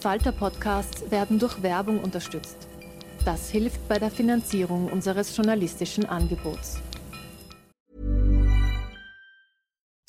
Falter-Podcasts werden durch Werbung unterstützt. Das hilft bei der Finanzierung unseres journalistischen Angebots.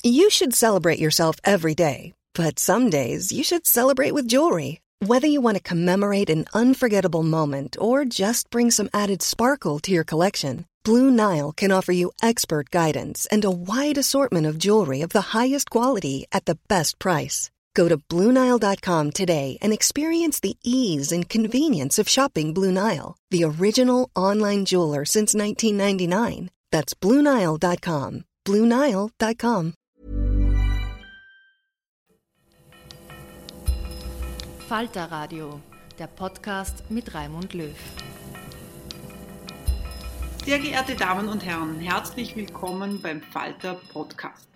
You should celebrate yourself every day, but some days you should celebrate with jewelry. Whether you want to commemorate an unforgettable moment or just bring some added sparkle to your collection, Blue Nile can offer you expert guidance and a wide assortment of jewelry of the highest quality at the best price. Go to Bluenile.com today and experience the ease and convenience of shopping Blue Nile, the original online jeweler since 1999. That's Bluenile.com. Bluenile.com. Falter Radio, der Podcast mit Raimund Löw. Sehr geehrte Damen und Herren, herzlich willkommen beim Falter Podcast.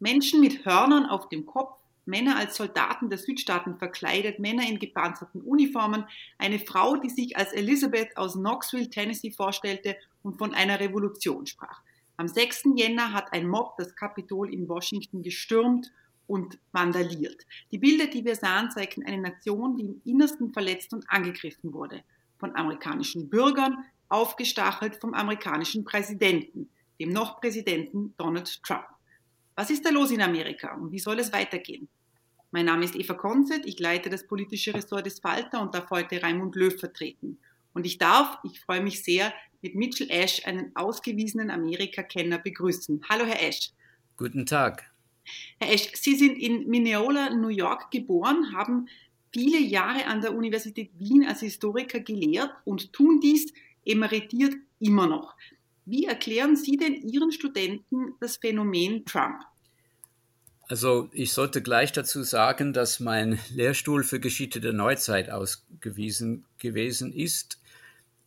Menschen mit Hörnern auf dem Kopf Männer als Soldaten der Südstaaten verkleidet, Männer in gepanzerten Uniformen, eine Frau, die sich als Elizabeth aus Knoxville, Tennessee vorstellte und von einer Revolution sprach. Am 6. Jänner hat ein Mob das Kapitol in Washington gestürmt und vandaliert. Die Bilder, die wir sahen, zeigten eine Nation, die im Innersten verletzt und angegriffen wurde. Von amerikanischen Bürgern, aufgestachelt vom amerikanischen Präsidenten, dem noch Präsidenten Donald Trump. Was ist da los in Amerika und wie soll es weitergehen? Mein Name ist Eva Konzett, ich leite das politische Ressort des Falter und darf heute Raimund Löw vertreten. Und ich darf, ich freue mich sehr, mit Mitchell Ash einen ausgewiesenen Amerika-Kenner begrüßen. Hallo, Herr Ash. Guten Tag. Herr Ash, Sie sind in Mineola, New York geboren, haben viele Jahre an der Universität Wien als Historiker gelehrt und tun dies emeritiert immer noch. Wie erklären Sie denn Ihren Studenten das Phänomen Trump? Also ich sollte gleich dazu sagen, dass mein Lehrstuhl für Geschichte der Neuzeit ausgewiesen gewesen ist.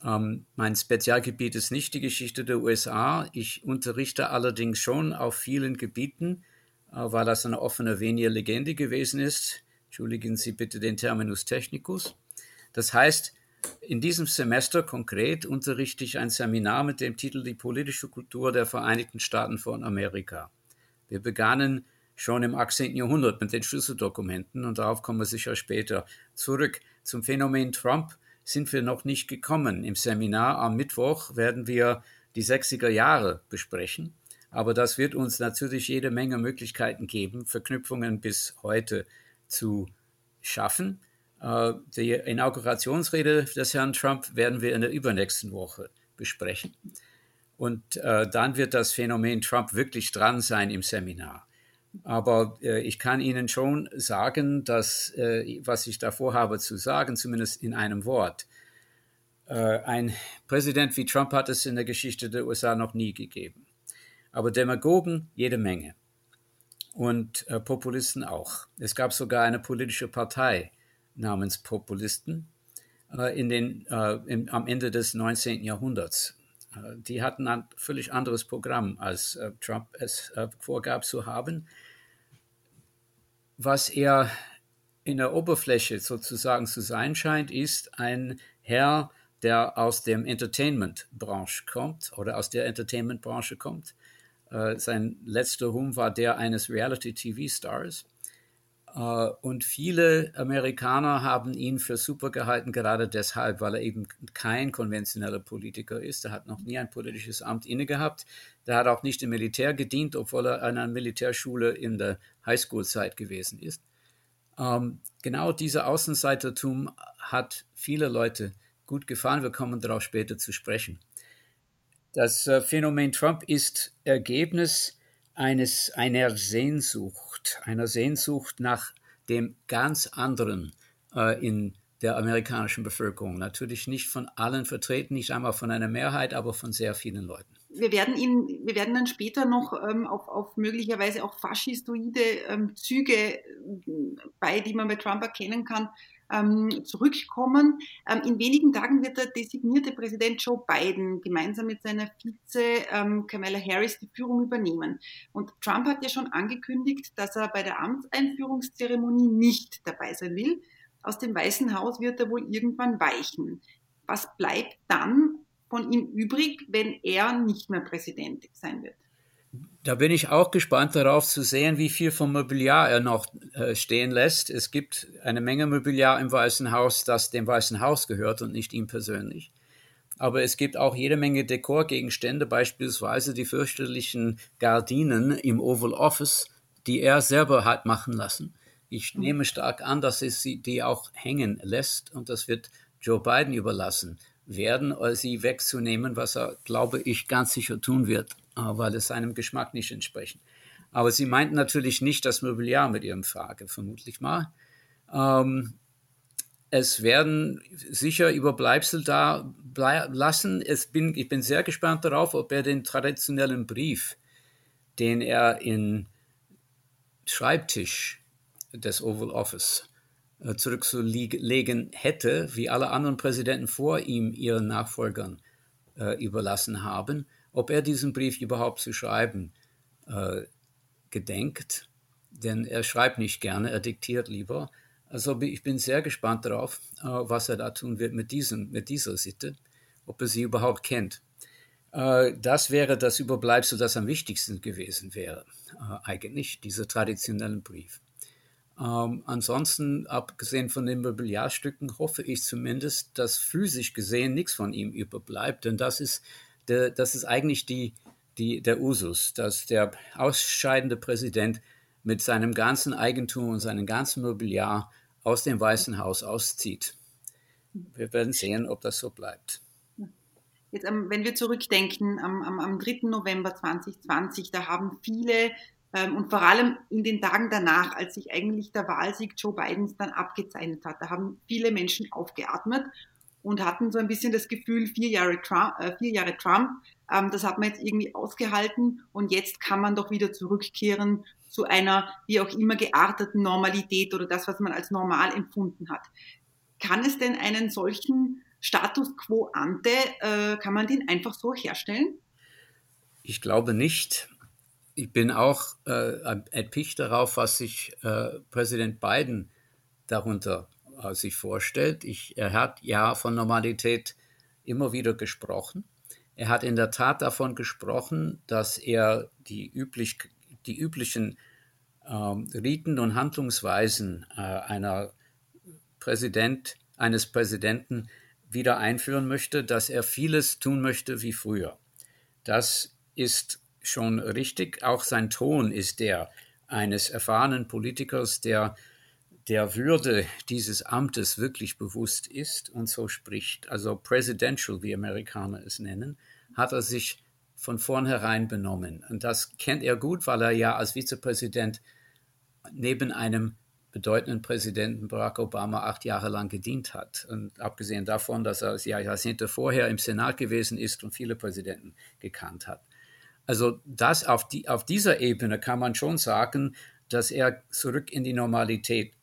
Ähm, mein Spezialgebiet ist nicht die Geschichte der USA. Ich unterrichte allerdings schon auf vielen Gebieten, äh, weil das eine offene Venia Legende gewesen ist. Entschuldigen Sie bitte den Terminus technicus. Das heißt, in diesem Semester konkret unterrichte ich ein Seminar mit dem Titel Die politische Kultur der Vereinigten Staaten von Amerika. Wir begannen schon im 18. Jahrhundert mit den Schlüsseldokumenten und darauf kommen wir sicher später zurück. Zum Phänomen Trump sind wir noch nicht gekommen. Im Seminar am Mittwoch werden wir die 60er Jahre besprechen, aber das wird uns natürlich jede Menge Möglichkeiten geben, Verknüpfungen bis heute zu schaffen. Äh, die Inaugurationsrede des Herrn Trump werden wir in der übernächsten Woche besprechen. Und äh, dann wird das Phänomen Trump wirklich dran sein im Seminar. Aber äh, ich kann Ihnen schon sagen, dass, äh, was ich davor habe zu sagen, zumindest in einem Wort, äh, ein Präsident wie Trump hat es in der Geschichte der USA noch nie gegeben. Aber Demagogen jede Menge. Und äh, Populisten auch. Es gab sogar eine politische Partei, namens Populisten äh, in den, äh, im, am Ende des 19. Jahrhunderts. Die hatten ein völlig anderes Programm, als äh, Trump es äh, vorgab zu haben. Was er in der Oberfläche sozusagen zu sein scheint, ist ein Herr, der aus dem Entertainment-Branche kommt oder aus der Entertainment-Branche kommt. Äh, sein letzter Ruhm war der eines Reality-TV-Stars und viele Amerikaner haben ihn für super gehalten, gerade deshalb, weil er eben kein konventioneller Politiker ist. Er hat noch nie ein politisches Amt inne gehabt. Der hat auch nicht im Militär gedient, obwohl er an einer Militärschule in der Highschool-Zeit gewesen ist. Ähm, genau dieser Außenseitertum hat viele Leute gut gefallen. Wir kommen darauf später zu sprechen. Das äh, Phänomen Trump ist Ergebnis eines, einer Sehnsucht, einer Sehnsucht nach dem ganz anderen äh, in der amerikanischen Bevölkerung. Natürlich nicht von allen vertreten, nicht einmal von einer Mehrheit, aber von sehr vielen Leuten. Wir werden, ihn, wir werden dann später noch ähm, auf, auf möglicherweise auch faschistoide ähm, Züge bei, die man bei Trump erkennen kann, ähm, zurückkommen. Ähm, in wenigen Tagen wird der designierte Präsident Joe Biden gemeinsam mit seiner Vize ähm, Kamala Harris die Führung übernehmen. Und Trump hat ja schon angekündigt, dass er bei der Amtseinführungszeremonie nicht dabei sein will. Aus dem Weißen Haus wird er wohl irgendwann weichen. Was bleibt dann von ihm übrig, wenn er nicht mehr Präsident sein wird? Da bin ich auch gespannt darauf zu sehen, wie viel vom Mobiliar er noch äh, stehen lässt. Es gibt eine Menge Mobiliar im Weißen Haus, das dem Weißen Haus gehört und nicht ihm persönlich. Aber es gibt auch jede Menge Dekorgegenstände, beispielsweise die fürchterlichen Gardinen im Oval Office, die er selber hat machen lassen. Ich mhm. nehme stark an, dass es sie die auch hängen lässt und das wird Joe Biden überlassen werden, sie wegzunehmen, was er, glaube ich, ganz sicher tun wird. Ah, weil es seinem Geschmack nicht entsprechen. Aber sie meinten natürlich nicht das Mobiliar mit ihrem Frage, vermutlich mal. Ähm, es werden sicher Überbleibsel da lassen. Bin, ich bin sehr gespannt darauf, ob er den traditionellen Brief, den er in Schreibtisch des Oval Office äh, zurückzulegen hätte, wie alle anderen Präsidenten vor ihm ihren Nachfolgern äh, überlassen haben, ob er diesen Brief überhaupt zu schreiben äh, gedenkt, denn er schreibt nicht gerne, er diktiert lieber. Also ich bin sehr gespannt darauf, äh, was er da tun wird mit, diesem, mit dieser Sitte, ob er sie überhaupt kennt. Äh, das wäre das Überbleibsel, das am wichtigsten gewesen wäre, äh, eigentlich, dieser traditionellen Brief. Ähm, ansonsten, abgesehen von den Mobiliarstücken, hoffe ich zumindest, dass physisch gesehen nichts von ihm überbleibt, denn das ist der, das ist eigentlich die, die, der Usus, dass der ausscheidende Präsident mit seinem ganzen Eigentum und seinem ganzen Mobiliar aus dem Weißen Haus auszieht. Wir werden sehen, ob das so bleibt. Jetzt, wenn wir zurückdenken, am, am, am 3. November 2020, da haben viele ähm, und vor allem in den Tagen danach, als sich eigentlich der Wahlsieg Joe Bidens dann abgezeichnet hat, da haben viele Menschen aufgeatmet und hatten so ein bisschen das Gefühl, vier Jahre Trump, äh, vier Jahre Trump ähm, das hat man jetzt irgendwie ausgehalten und jetzt kann man doch wieder zurückkehren zu einer wie auch immer gearteten Normalität oder das, was man als normal empfunden hat. Kann es denn einen solchen Status quo ante, äh, kann man den einfach so herstellen? Ich glaube nicht. Ich bin auch äh, erpicht darauf, was sich äh, Präsident Biden darunter sich vorstellt. Ich, er hat ja von Normalität immer wieder gesprochen. Er hat in der Tat davon gesprochen, dass er die, üblich, die üblichen ähm, Riten und Handlungsweisen äh, einer Präsident, eines Präsidenten wieder einführen möchte, dass er vieles tun möchte wie früher. Das ist schon richtig. Auch sein Ton ist der eines erfahrenen Politikers, der der Würde dieses Amtes wirklich bewusst ist und so spricht, also presidential, wie Amerikaner es nennen, hat er sich von vornherein benommen. Und das kennt er gut, weil er ja als Vizepräsident neben einem bedeutenden Präsidenten Barack Obama acht Jahre lang gedient hat. Und abgesehen davon, dass er ja Jahrzehnte vorher im Senat gewesen ist und viele Präsidenten gekannt hat. Also das auf, die, auf dieser Ebene kann man schon sagen, dass er zurück in die Normalität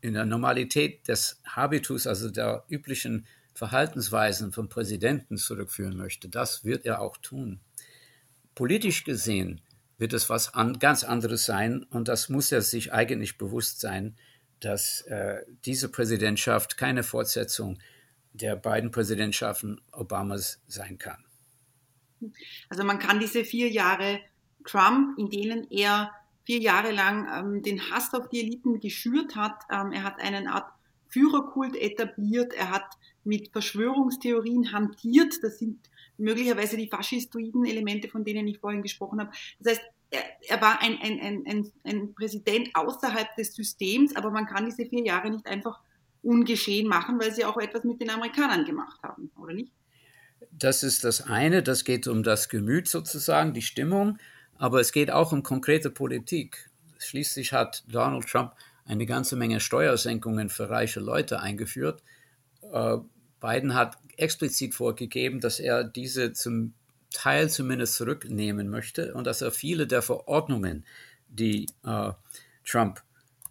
in der Normalität des Habitus, also der üblichen Verhaltensweisen vom Präsidenten zurückführen möchte. Das wird er auch tun. Politisch gesehen wird es was an, ganz anderes sein und das muss er sich eigentlich bewusst sein, dass äh, diese Präsidentschaft keine Fortsetzung der beiden Präsidentschaften Obamas sein kann. Also man kann diese vier Jahre Trump, in denen er vier Jahre lang ähm, den Hass auf die Eliten geschürt hat. Ähm, er hat einen Art Führerkult etabliert. Er hat mit Verschwörungstheorien hantiert. Das sind möglicherweise die faschistoiden Elemente, von denen ich vorhin gesprochen habe. Das heißt, er, er war ein, ein, ein, ein, ein Präsident außerhalb des Systems, aber man kann diese vier Jahre nicht einfach ungeschehen machen, weil sie auch etwas mit den Amerikanern gemacht haben, oder nicht? Das ist das eine, das geht um das Gemüt sozusagen, die Stimmung, aber es geht auch um konkrete Politik. Schließlich hat Donald Trump eine ganze Menge Steuersenkungen für reiche Leute eingeführt. Äh, Biden hat explizit vorgegeben, dass er diese zum Teil zumindest zurücknehmen möchte und dass er viele der Verordnungen, die äh, Trump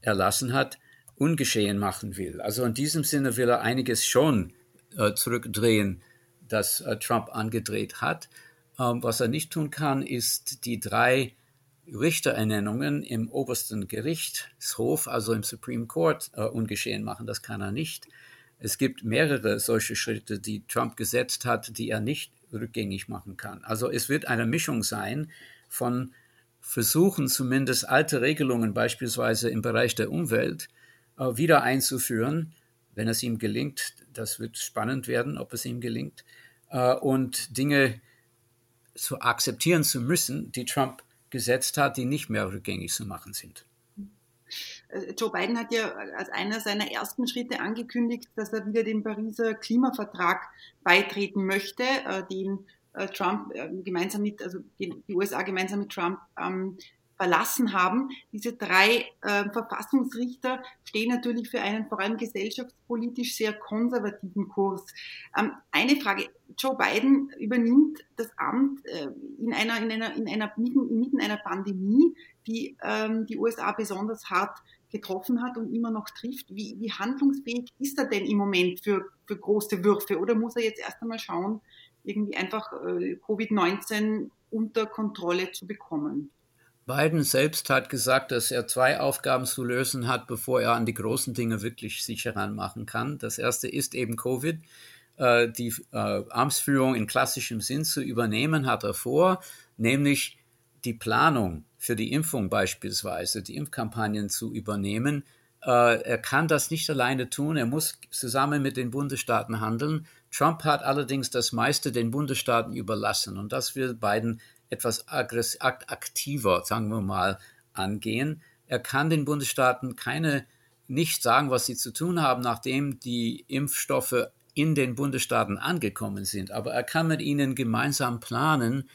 erlassen hat, ungeschehen machen will. Also in diesem Sinne will er einiges schon äh, zurückdrehen, das Trump angedreht hat. Ähm, was er nicht tun kann, ist die drei Richterernennungen im obersten Gerichtshof, also im Supreme Court, äh, ungeschehen machen. Das kann er nicht. Es gibt mehrere solche Schritte, die Trump gesetzt hat, die er nicht rückgängig machen kann. Also es wird eine Mischung sein von Versuchen, zumindest alte Regelungen beispielsweise im Bereich der Umwelt äh, wieder einzuführen, wenn es ihm gelingt. Das wird spannend werden, ob es ihm gelingt. Äh, und Dinge zu akzeptieren zu müssen, die Trump gesetzt hat, die nicht mehr rückgängig zu machen sind. Äh, Joe Biden hat ja als einer seiner ersten Schritte angekündigt, dass er wieder dem Pariser Klimavertrag beitreten möchte, äh, den äh, Trump gemeinsam mit, also die USA gemeinsam mit Trump verlassen haben. Diese drei äh, Verfassungsrichter stehen natürlich für einen vor allem gesellschaftspolitisch sehr konservativen Kurs. Ähm, eine Frage, Joe Biden übernimmt das Amt äh, in einer, in einer, in einer, mitten, inmitten einer Pandemie, die ähm, die USA besonders hart getroffen hat und immer noch trifft. Wie, wie handlungsfähig ist er denn im Moment für, für große Würfe? Oder muss er jetzt erst einmal schauen, irgendwie einfach äh, Covid-19 unter Kontrolle zu bekommen? Biden selbst hat gesagt, dass er zwei Aufgaben zu lösen hat, bevor er an die großen Dinge wirklich sich heranmachen kann. Das erste ist eben Covid. Äh, die äh, Amtsführung in klassischem Sinn zu übernehmen, hat er vor, nämlich die Planung für die Impfung beispielsweise, die Impfkampagnen zu übernehmen. Äh, er kann das nicht alleine tun, er muss zusammen mit den Bundesstaaten handeln. Trump hat allerdings das meiste den Bundesstaaten überlassen und das will Biden etwas aktiver, sagen wir mal, angehen. Er kann den Bundesstaaten keine nicht sagen, was sie zu tun haben, nachdem die Impfstoffe in den Bundesstaaten angekommen sind. Aber er kann mit ihnen gemeinsam planen,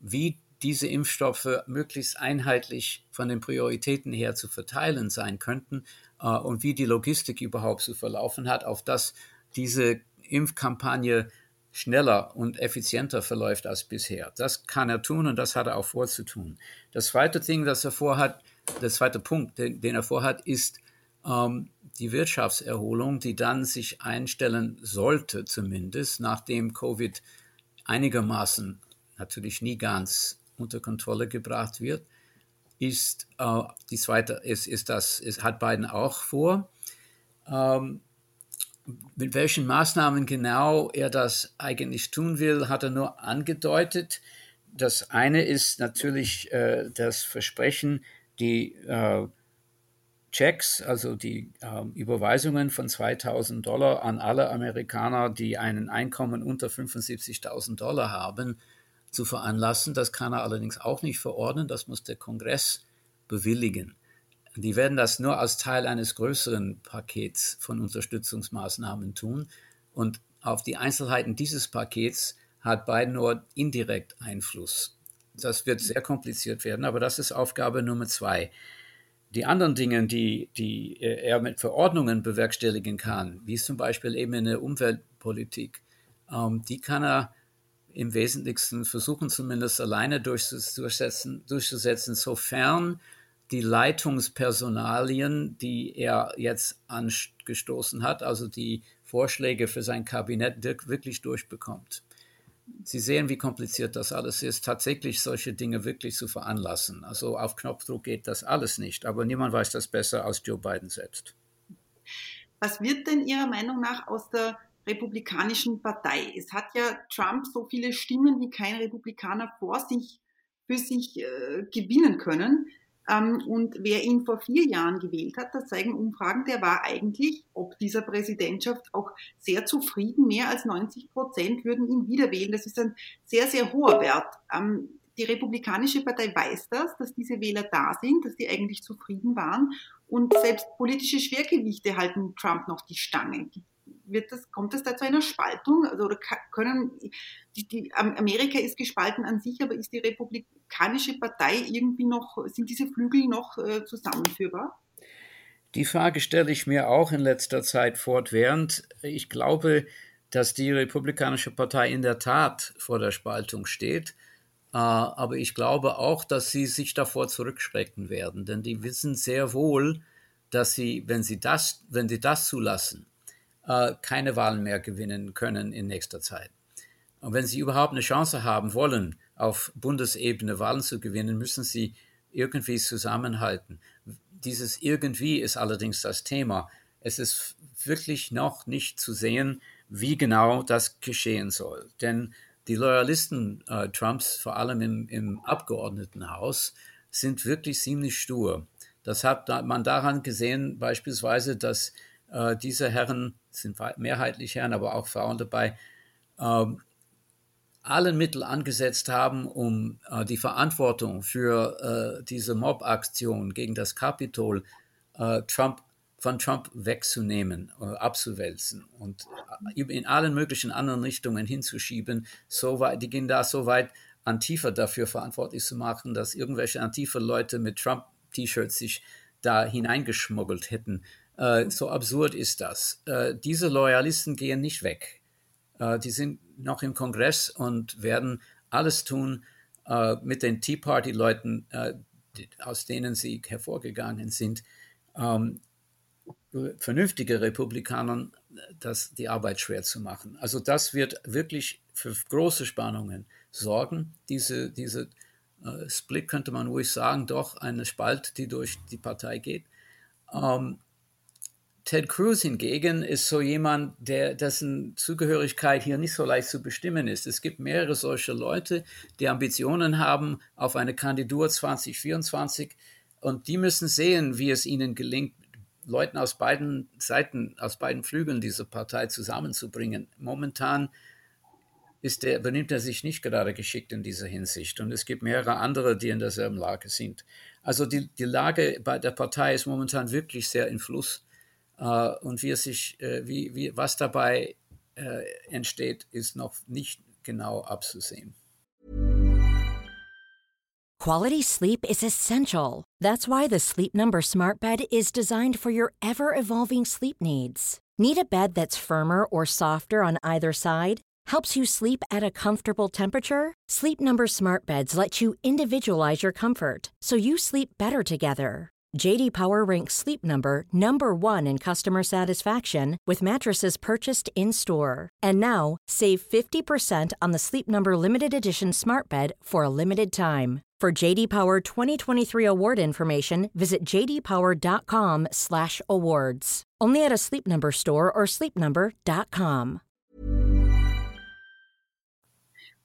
wie diese Impfstoffe möglichst einheitlich von den Prioritäten her zu verteilen sein könnten äh, und wie die Logistik überhaupt zu verlaufen hat, auf dass diese Impfkampagne schneller und effizienter verläuft als bisher. Das kann er tun und das hat er auch vorzutun. Das zweite Ding, das er vorhat, der zweite Punkt, den, den er vorhat, ist ähm, die Wirtschaftserholung, die dann sich einstellen sollte, zumindest, nachdem Covid einigermaßen, natürlich nie ganz unter Kontrolle gebracht wird, ist äh, die zweite, ist, ist das, ist, hat Biden auch vor. Ähm, mit welchen Maßnahmen genau er das eigentlich tun will, hat er nur angedeutet. Das eine ist natürlich äh, das Versprechen, die äh, Checks, also die äh, Überweisungen von 2000 Dollar an alle Amerikaner, die ein Einkommen unter 75.000 Dollar haben, zu veranlassen. Das kann er allerdings auch nicht verordnen, das muss der Kongress bewilligen. Die werden das nur als Teil eines größeren Pakets von Unterstützungsmaßnahmen tun. Und auf die Einzelheiten dieses Pakets hat Biden nur indirekt Einfluss. Das wird sehr kompliziert werden, aber das ist Aufgabe Nummer zwei. Die anderen Dinge, die, die er mit Verordnungen bewerkstelligen kann, wie zum Beispiel eben in der Umweltpolitik, ähm, die kann er im Wesentlichen versuchen, zumindest alleine durchzusetzen, durchzusetzen sofern die Leitungspersonalien, die er jetzt angestoßen hat, also die Vorschläge für sein Kabinett wirklich durchbekommt. Sie sehen, wie kompliziert das alles ist, tatsächlich solche Dinge wirklich zu veranlassen. Also auf Knopfdruck geht das alles nicht, aber niemand weiß das besser als Joe Biden selbst. Was wird denn Ihrer Meinung nach aus der Republikanischen Partei? Es hat ja Trump so viele Stimmen wie kein Republikaner vor sich für sich äh, gewinnen können. Ähm, und wer ihn vor vier Jahren gewählt hat, das zeigen Umfragen, der war eigentlich ob dieser Präsidentschaft auch sehr zufrieden. Mehr als 90 Prozent würden ihn wieder wählen. Das ist ein sehr, sehr hoher Wert. Ähm, die Republikanische Partei weiß das, dass diese Wähler da sind, dass die eigentlich zufrieden waren. Und selbst politische Schwergewichte halten Trump noch die Stange wird das, kommt es da zu einer Spaltung? Also, oder können, die, die, Amerika ist gespalten an sich, aber ist die Republikanische Partei irgendwie noch, sind diese Flügel noch äh, zusammenführbar? Die Frage stelle ich mir auch in letzter Zeit fortwährend. Ich glaube, dass die Republikanische Partei in der Tat vor der Spaltung steht. Äh, aber ich glaube auch, dass sie sich davor zurückschrecken werden, denn die wissen sehr wohl, dass sie, wenn sie das, wenn sie das zulassen, äh, keine Wahlen mehr gewinnen können in nächster Zeit. Und wenn sie überhaupt eine Chance haben wollen, auf Bundesebene Wahlen zu gewinnen, müssen sie irgendwie zusammenhalten. Dieses irgendwie ist allerdings das Thema. Es ist wirklich noch nicht zu sehen, wie genau das geschehen soll. Denn die Loyalisten äh, Trumps, vor allem im, im Abgeordnetenhaus, sind wirklich ziemlich stur. Das hat man daran gesehen, beispielsweise, dass äh, diese Herren, sind mehrheitlich Herren, aber auch Frauen dabei, äh, allen Mittel angesetzt haben, um äh, die Verantwortung für äh, diese Mob-Aktion gegen das Kapitol äh, Trump, von Trump wegzunehmen, äh, abzuwälzen und in allen möglichen anderen Richtungen hinzuschieben. So weit, die gehen da so weit, Antifa dafür verantwortlich zu machen, dass irgendwelche Antifa-Leute mit Trump-T-Shirts sich da hineingeschmuggelt hätten. Äh, so absurd ist das. Äh, diese Loyalisten gehen nicht weg. Äh, die sind noch im Kongress und werden alles tun äh, mit den Tea Party-Leuten, äh, aus denen sie hervorgegangen sind, ähm, vernünftige Republikanern das, die Arbeit schwer zu machen. Also das wird wirklich für große Spannungen sorgen. Diese, diese äh, Split könnte man ruhig sagen, doch eine Spalt, die durch die Partei geht. Ähm, Ted Cruz hingegen ist so jemand, der, dessen Zugehörigkeit hier nicht so leicht zu bestimmen ist. Es gibt mehrere solche Leute, die Ambitionen haben auf eine Kandidatur 2024 und die müssen sehen, wie es ihnen gelingt, Leuten aus beiden Seiten, aus beiden Flügeln dieser Partei zusammenzubringen. Momentan ist der, benimmt er sich nicht gerade geschickt in dieser Hinsicht. Und es gibt mehrere andere, die in derselben Lage sind. Also die, die Lage bei der Partei ist momentan wirklich sehr in Fluss. Uh, und wie sich, uh, wie, wie, was dabei uh, entsteht, ist noch nicht genau abzusehen. Quality sleep is essential. That's why the Sleep Number Smart Bed is designed for your ever-evolving sleep needs. Need a bed that's firmer or softer on either side? Helps you sleep at a comfortable temperature? Sleep Number Smart Beds let you individualize your comfort so you sleep better together. JD Power ranks Sleep Number number 1 in customer satisfaction with mattresses purchased in-store. And now, save 50% on the Sleep Number limited edition Smart Bed for a limited time. For JD Power 2023 award information, visit jdpower.com/awards. Only at a Sleep Number store or sleepnumber.com.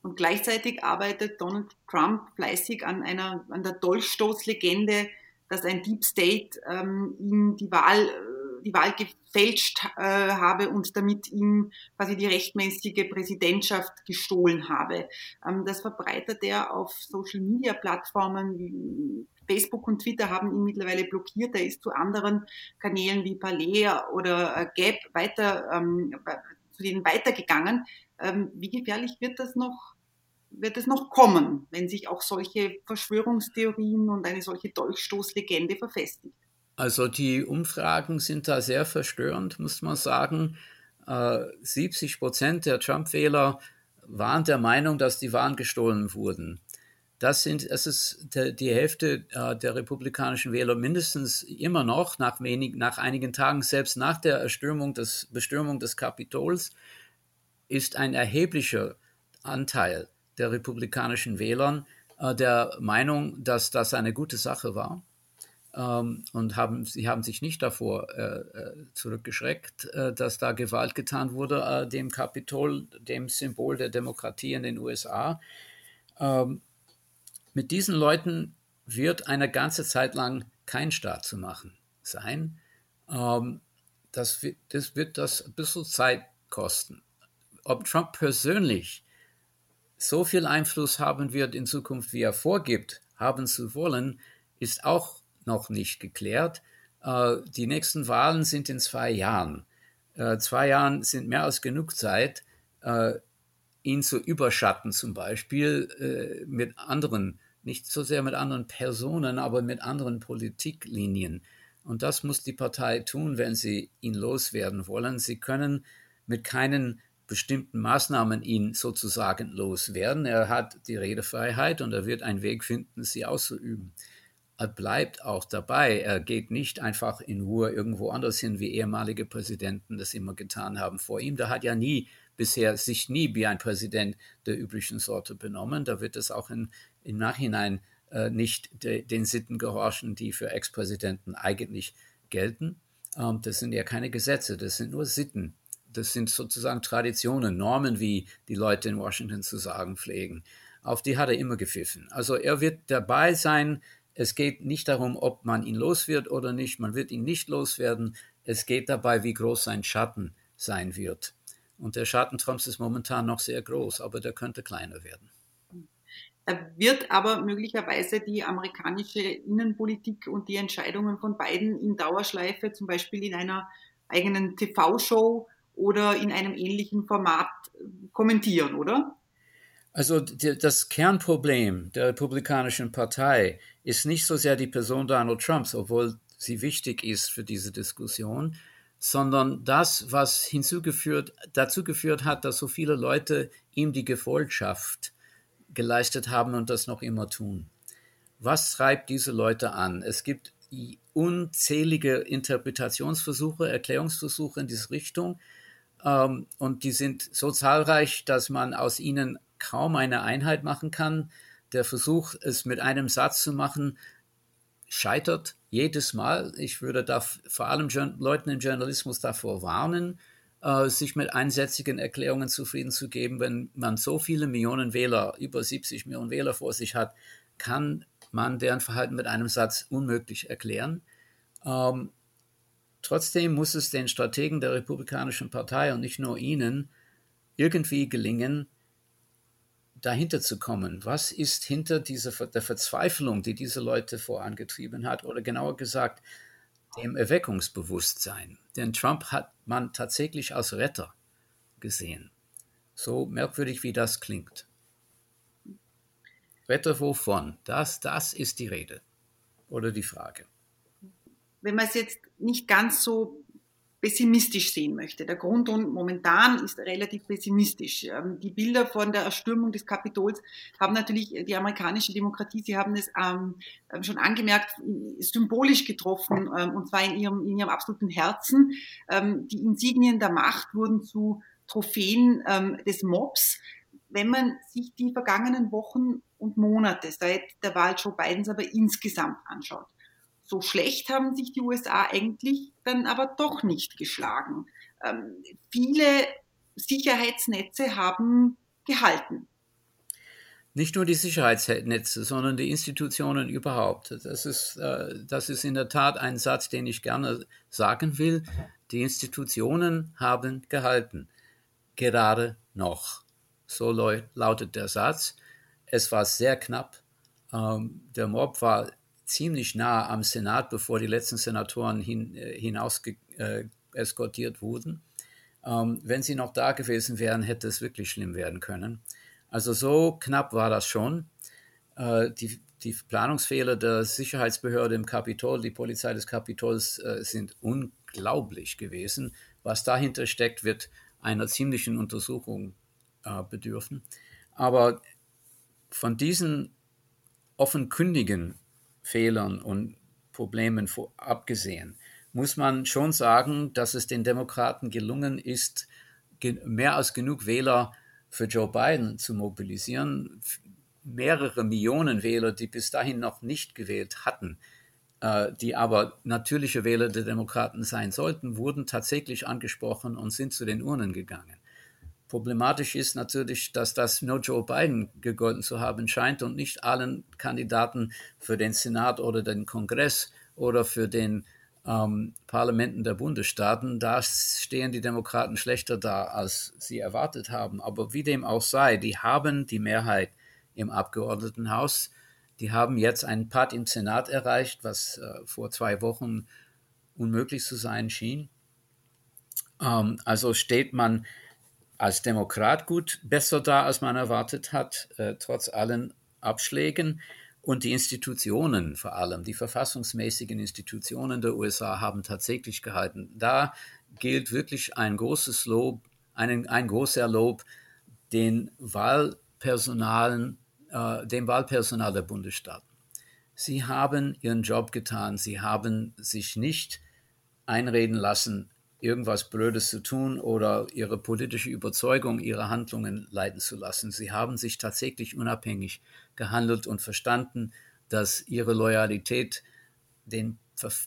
Und gleichzeitig arbeitet Donald Trump fleißig an einer an der Dolchstoßlegende dass ein Deep State ähm, ihm die Wahl, äh, die Wahl gefälscht äh, habe und damit ihm quasi die rechtmäßige Präsidentschaft gestohlen habe. Ähm, das verbreitet er auf Social Media Plattformen wie Facebook und Twitter haben ihn mittlerweile blockiert. Er ist zu anderen Kanälen wie Palais oder äh, Gap weiter, ähm, zu denen weitergegangen. Ähm, wie gefährlich wird das noch wird es noch kommen, wenn sich auch solche Verschwörungstheorien und eine solche Dolchstoßlegende verfestigt. Also die Umfragen sind da sehr verstörend, muss man sagen. 70 äh, Prozent der Trump-Wähler waren der Meinung, dass die Wahlen gestohlen wurden. Das, sind, das ist die Hälfte äh, der republikanischen Wähler mindestens immer noch, nach, wenig, nach einigen Tagen, selbst nach der Erstürmung des, Bestürmung des Kapitols, ist ein erheblicher Anteil der republikanischen Wählern äh, der Meinung, dass das eine gute Sache war. Ähm, und haben, sie haben sich nicht davor äh, äh zurückgeschreckt, äh, dass da Gewalt getan wurde, äh, dem Kapitol, dem Symbol der Demokratie in den USA. Ähm, mit diesen Leuten wird eine ganze Zeit lang kein Staat zu machen sein. Ähm, das, das wird das ein bisschen Zeit kosten. Ob Trump persönlich so viel Einfluss haben wird in Zukunft, wie er vorgibt, haben zu wollen, ist auch noch nicht geklärt. Äh, die nächsten Wahlen sind in zwei Jahren. Äh, zwei Jahren sind mehr als genug Zeit, äh, ihn zu überschatten, zum Beispiel mit anderen, nicht so sehr mit anderen Personen, aber mit anderen Politiklinien. Und das muss die Partei tun, wenn sie ihn loswerden wollen. Sie können mit keinen bestimmten Maßnahmen ihn sozusagen loswerden. Er hat die Redefreiheit und er wird einen Weg finden, sie auszuüben er bleibt auch dabei. Er geht nicht einfach in Ruhe irgendwo anders hin, wie ehemalige Präsidenten das immer getan haben vor ihm. Da hat ja nie bisher sich nie wie ein Präsident der üblichen Sorte benommen. Da wird es auch in, im Nachhinein äh, nicht de, den Sitten gehorchen, die für Ex-Präsidenten eigentlich gelten. Ähm, das sind ja keine Gesetze, das sind nur Sitten. Das sind sozusagen Traditionen, Normen, wie die Leute in Washington zu sagen pflegen. Auf die hat er immer gepfiffen. Also er wird dabei sein, es geht nicht darum, ob man ihn los wird oder nicht. Man wird ihn nicht loswerden. Es geht dabei, wie groß sein Schatten sein wird. Und der Schatten Trumps ist momentan noch sehr groß, aber der könnte kleiner werden. Er wird aber möglicherweise die amerikanische Innenpolitik und die Entscheidungen von beiden in Dauerschleife, zum Beispiel in einer eigenen TV-Show oder in einem ähnlichen Format kommentieren, oder? Also das Kernproblem der Republikanischen Partei ist nicht so sehr die Person Donald Trumps, obwohl sie wichtig ist für diese Diskussion, sondern das, was hinzugeführt, dazu geführt hat, dass so viele Leute ihm die Gefolgschaft geleistet haben und das noch immer tun. Was treibt diese Leute an? Es gibt unzählige Interpretationsversuche, Erklärungsversuche in diese Richtung. Ähm, und die sind so zahlreich, dass man aus ihnen kaum eine Einheit machen kann. Der Versuch, es mit einem Satz zu machen, scheitert jedes Mal. Ich würde da vor allem Leuten im Journalismus davor warnen, äh, sich mit einsätzigen Erklärungen zufrieden zu geben. Wenn man so viele Millionen Wähler, über 70 Millionen Wähler vor sich hat, kann man deren Verhalten mit einem Satz unmöglich erklären. Ähm, trotzdem muss es den Strategen der Republikanischen Partei und nicht nur ihnen irgendwie gelingen, dahinter zu kommen. Was ist hinter dieser der Verzweiflung, die diese Leute vorangetrieben hat, oder genauer gesagt, dem Erweckungsbewusstsein? Denn Trump hat man tatsächlich als Retter gesehen. So merkwürdig wie das klingt. Retter wovon? Das, das ist die Rede oder die Frage. Wenn man es jetzt nicht ganz so pessimistisch sehen möchte. Der Grund momentan ist relativ pessimistisch. Ähm, die Bilder von der Erstürmung des Kapitols haben natürlich die amerikanische Demokratie, Sie haben es ähm, schon angemerkt, symbolisch getroffen, ähm, und zwar in ihrem, in ihrem absoluten Herzen. Die Insignien der Macht wurden zu Trophäen des Mobs. Wenn man sich die vergangenen Wochen und Monate seit der Wahl Joe Bidens aber insgesamt anschaut, so schlecht haben sich die USA eigentlich dann aber doch nicht geschlagen. Ähm, viele Sicherheitsnetze haben gehalten. Nicht nur die Sicherheitsnetze, sondern die Institutionen überhaupt. Das ist, äh, das ist in der Tat ein Satz, den ich gerne sagen will. Die Institutionen haben gehalten. Gerade noch. So lautet der Satz. Es war sehr knapp. Ähm, der Mob war ziemlich nah am Senat, bevor die letzten Senatoren hin, äh, hinaus äh, eskortiert wurden. Ähm, wenn sie noch da gewesen wären, hätte es wirklich schlimm werden können. Also so knapp war das schon. Äh, die, die Planungsfehler der Sicherheitsbehörde im Kapitol, die Polizei des Kapitols, äh, sind unglaublich gewesen. Was dahinter steckt, wird einer ziemlichen Untersuchung äh, bedürfen. Aber von diesen offenkundigen Fehlern und Problemen abgesehen, muss man schon sagen, dass es den Demokraten gelungen ist, mehr als genug Wähler für Joe Biden zu mobilisieren. Mehrere Millionen Wähler, die bis dahin noch nicht gewählt hatten, äh, die aber natürliche Wähler der Demokraten sein sollten, wurden tatsächlich angesprochen und sind zu den Urnen gegangen. Problematisch ist natürlich, dass das nur Joe Biden gegolten zu haben scheint und nicht allen Kandidaten für den Senat oder den Kongress oder für den ähm, Parlamenten der Bundesstaaten. Da stehen die Demokraten schlechter da, als sie erwartet haben. Aber wie dem auch sei, die haben die Mehrheit im Abgeordnetenhaus. Die haben jetzt einen Part im Senat erreicht, was äh, vor zwei Wochen unmöglich zu sein schien. Ähm, also steht man als Demokrat gut besser da, als man erwartet hat, äh, trotz allen Abschlägen. Und die Institutionen vor allem, die verfassungsmäßigen Institutionen der USA haben tatsächlich gehalten. Da gilt wirklich ein großes Lob, ein, ein großer Lob den Wahlpersonalen, äh, dem Wahlpersonal der Bundesstaaten. Sie haben ihren Job getan, sie haben sich nicht einreden lassen, irgendwas Blödes zu tun oder ihre politische Überzeugung, ihre Handlungen leiten zu lassen. Sie haben sich tatsächlich unabhängig gehandelt und verstanden, dass ihre Loyalität den,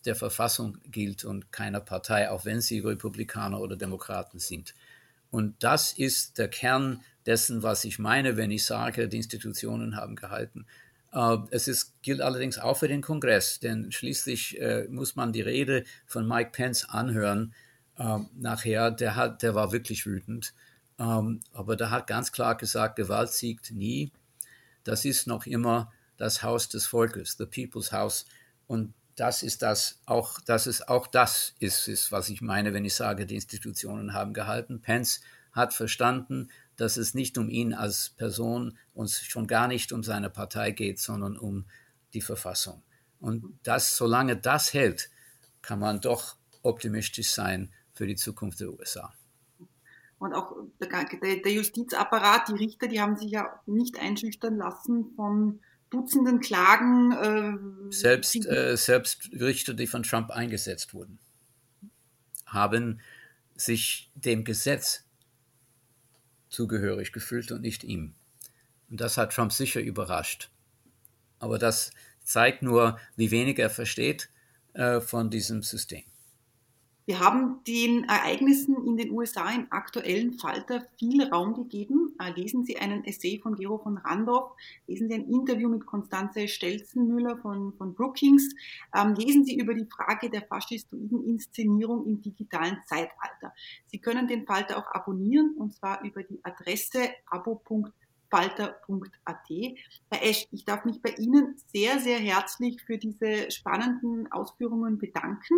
der Verfassung gilt und keiner Partei, auch wenn sie Republikaner oder Demokraten sind. Und das ist der Kern dessen, was ich meine, wenn ich sage, die Institutionen haben gehalten. Äh, es ist, gilt allerdings auch für den Kongress, denn schließlich äh, muss man die Rede von Mike Pence anhören, ähm, nachher, der, hat, der war wirklich wütend. Ähm, aber der hat ganz klar gesagt, Gewalt siegt nie. Das ist noch immer das Haus des Volkes, the People's House. Und das ist das auch, das ist auch das ist, ist, was ich meine, wenn ich sage, die Institutionen haben gehalten. Pence hat verstanden, dass es nicht um ihn als Person und schon gar nicht um seine Partei geht, sondern um die Verfassung. Und das, solange das hält, kann man doch optimistisch sein für die Zukunft der USA. Und auch der, Justizapparat, die Richter, die haben sich ja nicht einschüchtern lassen von Dutzenden Klagen. Äh, selbst, äh, selbst Richter, die von Trump eingesetzt wurden, haben sich dem Gesetz zugehörig gefühlt und nicht ihm. Und das hat Trump sicher überrascht. Aber das zeigt nur, wie wenig er versteht äh, von diesem System. Wir haben den Ereignissen in den USA im aktuellen Falter viel Raum gegeben. Äh, lesen Sie einen Essay von Gero von Randorf, lesen Sie ein Interview mit Konstanze Stelzenmüller von, von Brookings, ähm, lesen Sie über die Frage der faschistoiden Inszenierung im digitalen Zeitalter. Sie können den Falter auch abonnieren und zwar über die Adresse abo.falter.at. Herr Esch, ich darf mich bei Ihnen sehr, sehr herzlich für diese spannenden Ausführungen bedanken.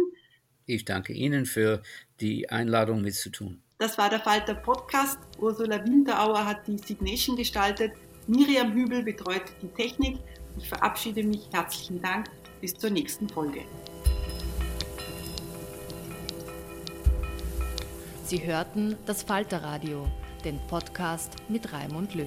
Ich danke Ihnen für die Einladung mitzutun. Das war der Falter Podcast. Ursula Winterauer hat die Signation gestaltet. Miriam Hübel betreut die Technik. Ich verabschiede mich. Herzlichen Dank. Bis zur nächsten Folge. Sie hörten das Falterradio, den Podcast mit Raimund Löw.